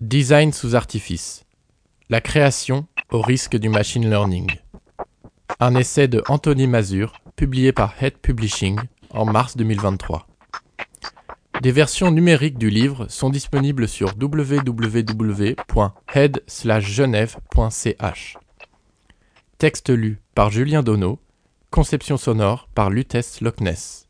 Design sous artifice. La création au risque du machine learning. Un essai de Anthony Mazur, publié par Head Publishing en mars 2023. Des versions numériques du livre sont disponibles sur www.head-genève.ch. Texte lu par Julien Donneau. Conception sonore par Lutèce Loch Ness.